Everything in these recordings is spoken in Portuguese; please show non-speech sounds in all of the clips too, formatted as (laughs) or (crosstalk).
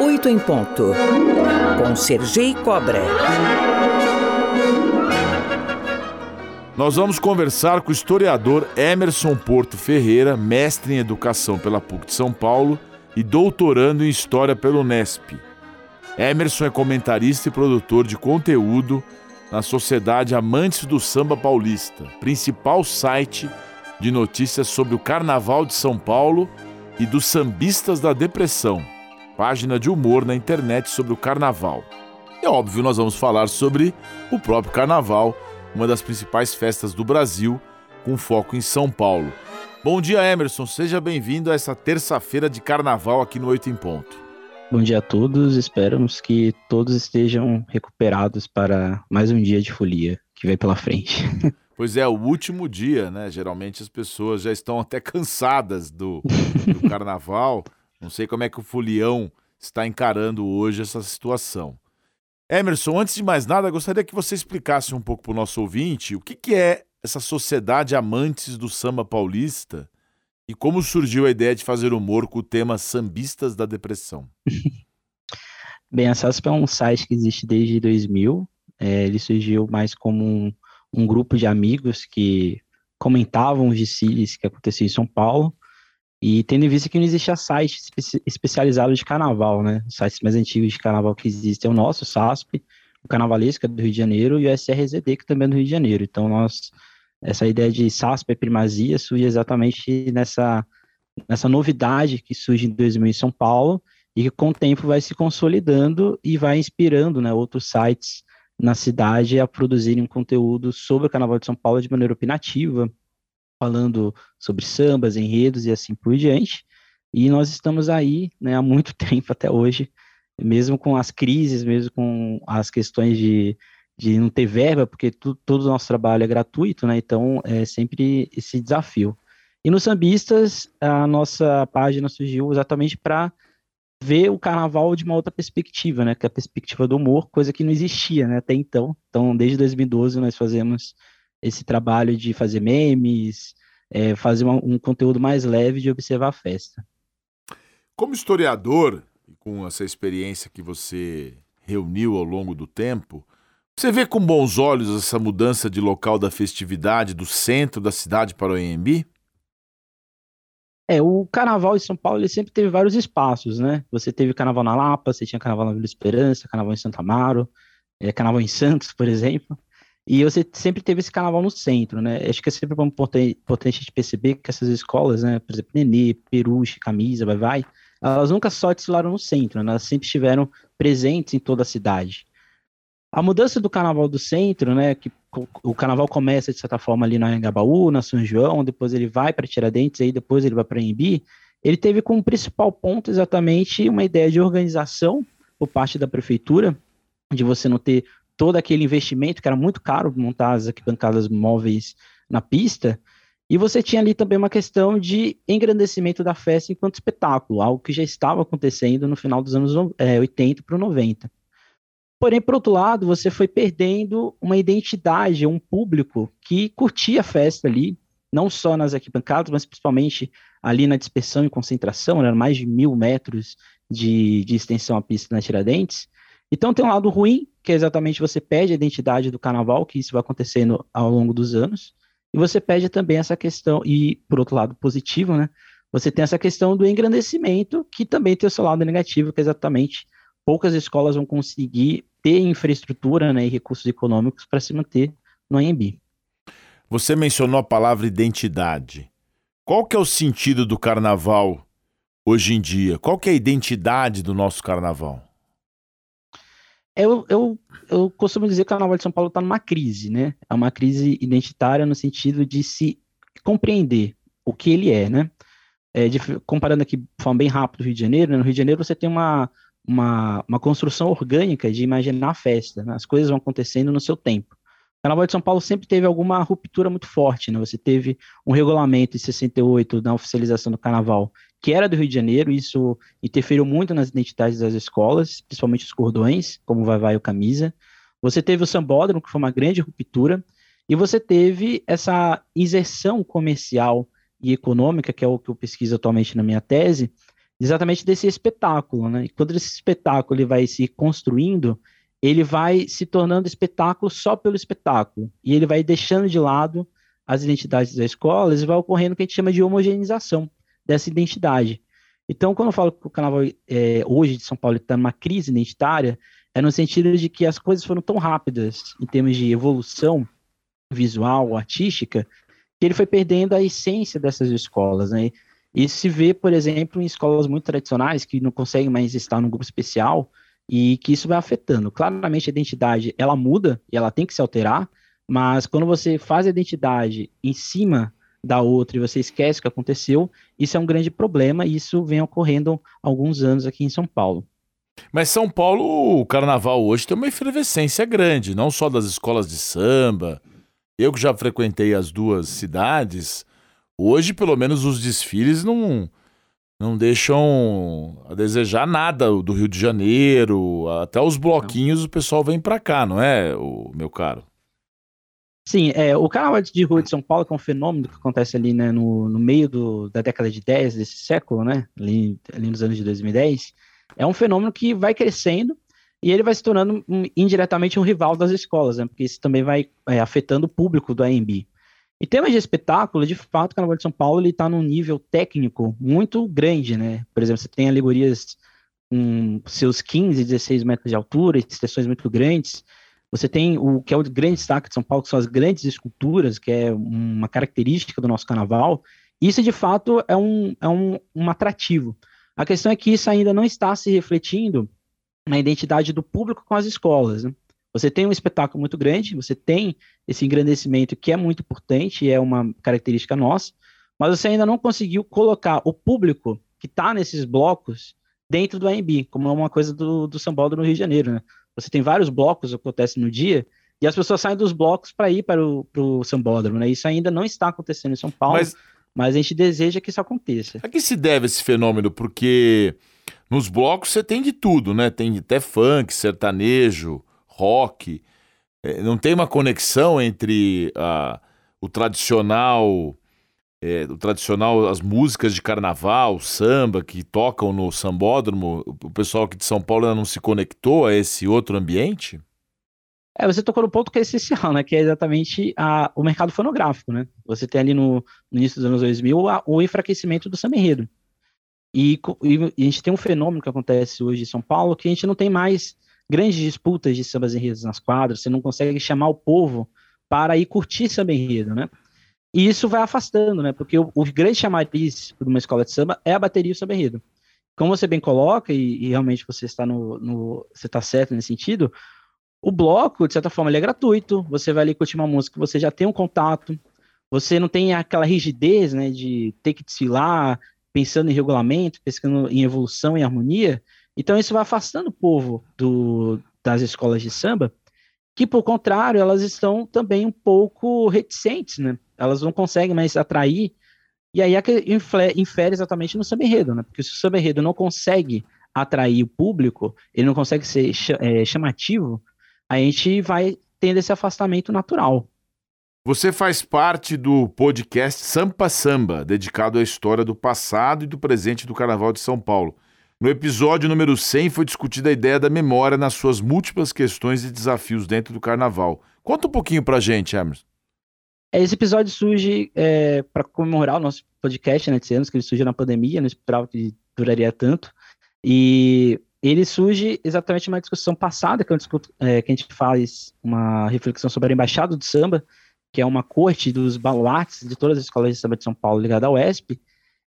Oito em ponto, com Sergei Cobra. Nós vamos conversar com o historiador Emerson Porto Ferreira, mestre em educação pela PUC de São Paulo e doutorando em história pelo Unesp. Emerson é comentarista e produtor de conteúdo na Sociedade Amantes do Samba Paulista, principal site de notícias sobre o Carnaval de São Paulo e dos Sambistas da Depressão, página de humor na internet sobre o Carnaval. E óbvio, nós vamos falar sobre o próprio Carnaval, uma das principais festas do Brasil, com foco em São Paulo. Bom dia, Emerson. Seja bem-vindo a essa terça-feira de Carnaval aqui no Oito em Ponto. Bom dia a todos. Esperamos que todos estejam recuperados para mais um dia de folia que vem pela frente. (laughs) Pois é, o último dia, né? Geralmente as pessoas já estão até cansadas do, do (laughs) carnaval. Não sei como é que o folião está encarando hoje essa situação. Emerson, antes de mais nada, gostaria que você explicasse um pouco para o nosso ouvinte o que, que é essa sociedade amantes do samba paulista e como surgiu a ideia de fazer humor com o tema Sambistas da Depressão. (laughs) Bem, a SASP é um site que existe desde 2000. É, ele surgiu mais como um, um grupo de amigos que comentavam os desfiles que aconteciam em São Paulo. E tendo em vista que não existia site espe especializado de carnaval, né? Os sites mais antigos de carnaval que existem é o nosso, o SASP, o Carnavalesca do Rio de Janeiro e o SRZD, que também é do Rio de Janeiro. Então, nós, essa ideia de SASP e primazia surge exatamente nessa, nessa novidade que surge em 2000 em São Paulo e que com o tempo vai se consolidando e vai inspirando né, outros sites na cidade a produzirem um conteúdo sobre o Carnaval de São Paulo de maneira opinativa, falando sobre sambas, enredos e assim por diante. E nós estamos aí né, há muito (laughs) tempo até hoje, mesmo com as crises, mesmo com as questões de, de não ter verba, porque tu, todo o nosso trabalho é gratuito, né? Então é sempre esse desafio. E no Sambistas, a nossa página surgiu exatamente para ver o carnaval de uma outra perspectiva, né? Que é a perspectiva do humor, coisa que não existia né, até então. Então, desde 2012, nós fazemos esse trabalho de fazer memes, é, fazer uma, um conteúdo mais leve de observar a festa. Como historiador, com essa experiência que você reuniu ao longo do tempo, você vê com bons olhos essa mudança de local da festividade do centro da cidade para o EMB? É, o carnaval em São Paulo ele sempre teve vários espaços, né? Você teve carnaval na Lapa, você tinha carnaval na Vila Esperança, carnaval em Santa Amaro, é, carnaval em Santos, por exemplo. E você sempre teve esse carnaval no centro, né? Acho que é sempre importante, importante de perceber que essas escolas, né, por exemplo, Nenê, Peruche, Camisa, Vai Vai, elas nunca só desfilaram no centro, né? elas sempre estiveram presentes em toda a cidade. A mudança do carnaval do centro, né, que o carnaval começa de certa forma ali na Engabaú, na São João, depois ele vai para Tiradentes, aí depois ele vai para Embi, ele teve como principal ponto exatamente uma ideia de organização por parte da prefeitura, de você não ter todo aquele investimento, que era muito caro montar as arquibancadas móveis na pista, e você tinha ali também uma questão de engrandecimento da festa enquanto espetáculo, algo que já estava acontecendo no final dos anos é, 80 para o 90. Porém, por outro lado, você foi perdendo uma identidade, um público que curtia a festa ali, não só nas arquibancadas, mas principalmente ali na dispersão e concentração, né, mais de mil metros de, de extensão a pista na Tiradentes, então tem um lado ruim, que é exatamente você perde a identidade do carnaval, que isso vai acontecendo ao longo dos anos, e você perde também essa questão, e por outro lado positivo, né? Você tem essa questão do engrandecimento, que também tem o seu lado negativo, que é exatamente poucas escolas vão conseguir ter infraestrutura né, e recursos econômicos para se manter no AMB. Você mencionou a palavra identidade. Qual que é o sentido do carnaval hoje em dia? Qual que é a identidade do nosso carnaval? Eu, eu, eu costumo dizer que o Carnaval de São Paulo está numa crise, né? É uma crise identitária no sentido de se compreender o que ele é, né? É, de, comparando aqui, de forma bem rápida, o Rio de Janeiro, né? no Rio de Janeiro você tem uma, uma, uma construção orgânica de imaginar a festa, né? as coisas vão acontecendo no seu tempo. O Carnaval de São Paulo sempre teve alguma ruptura muito forte, né? Você teve um regulamento em 68 da oficialização do Carnaval que era do Rio de Janeiro, isso interferiu muito nas identidades das escolas, principalmente os cordões, como Vai Vai o Camisa. Você teve o Sambódromo, que foi uma grande ruptura, e você teve essa inserção comercial e econômica, que é o que eu pesquiso atualmente na minha tese, exatamente desse espetáculo, né? E quando esse espetáculo ele vai se construindo, ele vai se tornando espetáculo só pelo espetáculo, e ele vai deixando de lado as identidades das escolas e vai ocorrendo o que a gente chama de homogeneização dessa identidade. Então, quando eu falo que o carnaval é, hoje de São Paulo está numa crise identitária, é no sentido de que as coisas foram tão rápidas em termos de evolução visual, artística, que ele foi perdendo a essência dessas escolas, né? Isso se vê, por exemplo, em escolas muito tradicionais que não conseguem mais estar no grupo especial e que isso vai afetando. Claramente a identidade, ela muda e ela tem que se alterar, mas quando você faz a identidade em cima da outra e você esquece o que aconteceu, isso é um grande problema e isso vem ocorrendo há alguns anos aqui em São Paulo. Mas São Paulo, o carnaval hoje tem uma efervescência grande, não só das escolas de samba. Eu que já frequentei as duas cidades, hoje pelo menos os desfiles não não deixam a desejar nada do Rio de Janeiro, até os bloquinhos o pessoal vem para cá, não é, o meu caro? Sim, é, o carnaval de rua de São Paulo, que é um fenômeno que acontece ali né, no, no meio do, da década de 10 desse século, né, ali, ali nos anos de 2010, é um fenômeno que vai crescendo e ele vai se tornando um, indiretamente um rival das escolas, né, porque isso também vai é, afetando o público do AMB. Em termos de espetáculo, de fato, o Carnaval de São Paulo está num nível técnico muito grande, né? Por exemplo, você tem alegorias com seus 15, 16 metros de altura, extensões muito grandes, você tem o que é o grande destaque de São Paulo, que são as grandes esculturas, que é uma característica do nosso carnaval. Isso, de fato, é um, é um, um atrativo. A questão é que isso ainda não está se refletindo na identidade do público com as escolas. Né? Você tem um espetáculo muito grande, você tem esse engrandecimento que é muito importante, é uma característica nossa, mas você ainda não conseguiu colocar o público que está nesses blocos dentro do AMB, como é uma coisa do, do São Paulo no Rio de Janeiro. Né? Você tem vários blocos que acontecem no dia, e as pessoas saem dos blocos para ir para o pro Sambódromo, né? Isso ainda não está acontecendo em São Paulo, mas, mas a gente deseja que isso aconteça. A que se deve esse fenômeno? Porque nos blocos você tem de tudo, né? Tem até funk, sertanejo, rock. É, não tem uma conexão entre a, o tradicional é, o tradicional, as músicas de carnaval, samba, que tocam no sambódromo, o pessoal aqui de São Paulo ainda não se conectou a esse outro ambiente? É, você tocou no ponto que é essencial, né? Que é exatamente a, o mercado fonográfico, né? Você tem ali no, no início dos anos 2000 a, o enfraquecimento do samba enredo. E, e, a gente tem um fenômeno que acontece hoje em São Paulo que a gente não tem mais grandes disputas de sambas enredos nas quadras, você não consegue chamar o povo para ir curtir samba enredo, né? E isso vai afastando, né? Porque o, o grande chamariz de uma escola de samba é a bateria e o samba enredo. Como você bem coloca, e, e realmente você está no, no, você está certo nesse sentido, o bloco, de certa forma, ele é gratuito. Você vai ali curtir uma música, você já tem um contato, você não tem aquela rigidez, né, de ter que desfilar pensando em regulamento, pensando em evolução e harmonia. Então isso vai afastando o povo do, das escolas de samba, que por contrário, elas estão também um pouco reticentes, né? elas não conseguem mais atrair, e aí é que infere exatamente no samba enredo, né? Porque se o samba enredo não consegue atrair o público, ele não consegue ser é, chamativo, a gente vai tendo esse afastamento natural. Você faz parte do podcast Sampa Samba, dedicado à história do passado e do presente do Carnaval de São Paulo. No episódio número 100 foi discutida a ideia da memória nas suas múltiplas questões e desafios dentro do Carnaval. Conta um pouquinho pra gente, Emerson. Esse episódio surge é, para comemorar o nosso podcast, né, de anos, que ele surgiu na pandemia, não esperava que duraria tanto. E ele surge exatamente uma discussão passada, que, discuto, é, que a gente faz uma reflexão sobre a Embaixada do Samba, que é uma corte dos baluartes de todas as escolas de samba de São Paulo ligada ao UESP.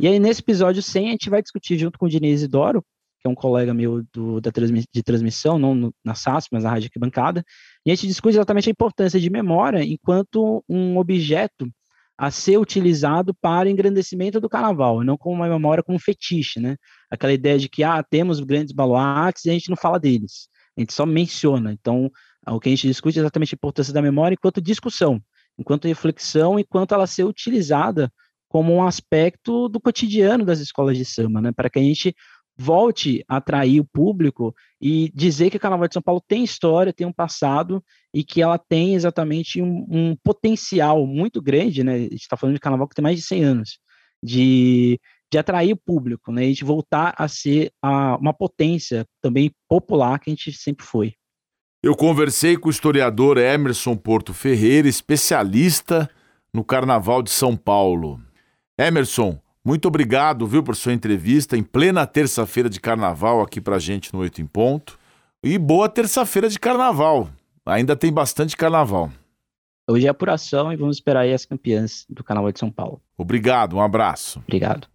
E aí, nesse episódio 100, a gente vai discutir junto com o Diniz Isidoro, que é um colega meu do, da de transmissão, não no, na SAS, mas na Rádio Arquibancada, e a gente discute exatamente a importância de memória enquanto um objeto a ser utilizado para engrandecimento do carnaval, não como uma memória como um fetiche, né? Aquela ideia de que, ah, temos grandes baluartes e a gente não fala deles, a gente só menciona. Então, o que a gente discute é exatamente a importância da memória enquanto discussão, enquanto reflexão, enquanto ela ser utilizada como um aspecto do cotidiano das escolas de samba, né? Para que a gente volte a atrair o público e dizer que o Carnaval de São Paulo tem história, tem um passado e que ela tem exatamente um, um potencial muito grande, né? A gente está falando de Carnaval que tem mais de 100 anos, de de atrair o público, né? E de voltar a ser a, uma potência também popular que a gente sempre foi. Eu conversei com o historiador Emerson Porto Ferreira, especialista no Carnaval de São Paulo. Emerson, muito obrigado, viu, por sua entrevista em plena terça-feira de carnaval aqui pra gente no Oito em Ponto. E boa terça-feira de carnaval. Ainda tem bastante carnaval. Hoje é apuração e vamos esperar aí as campeãs do Carnaval de São Paulo. Obrigado, um abraço. Obrigado.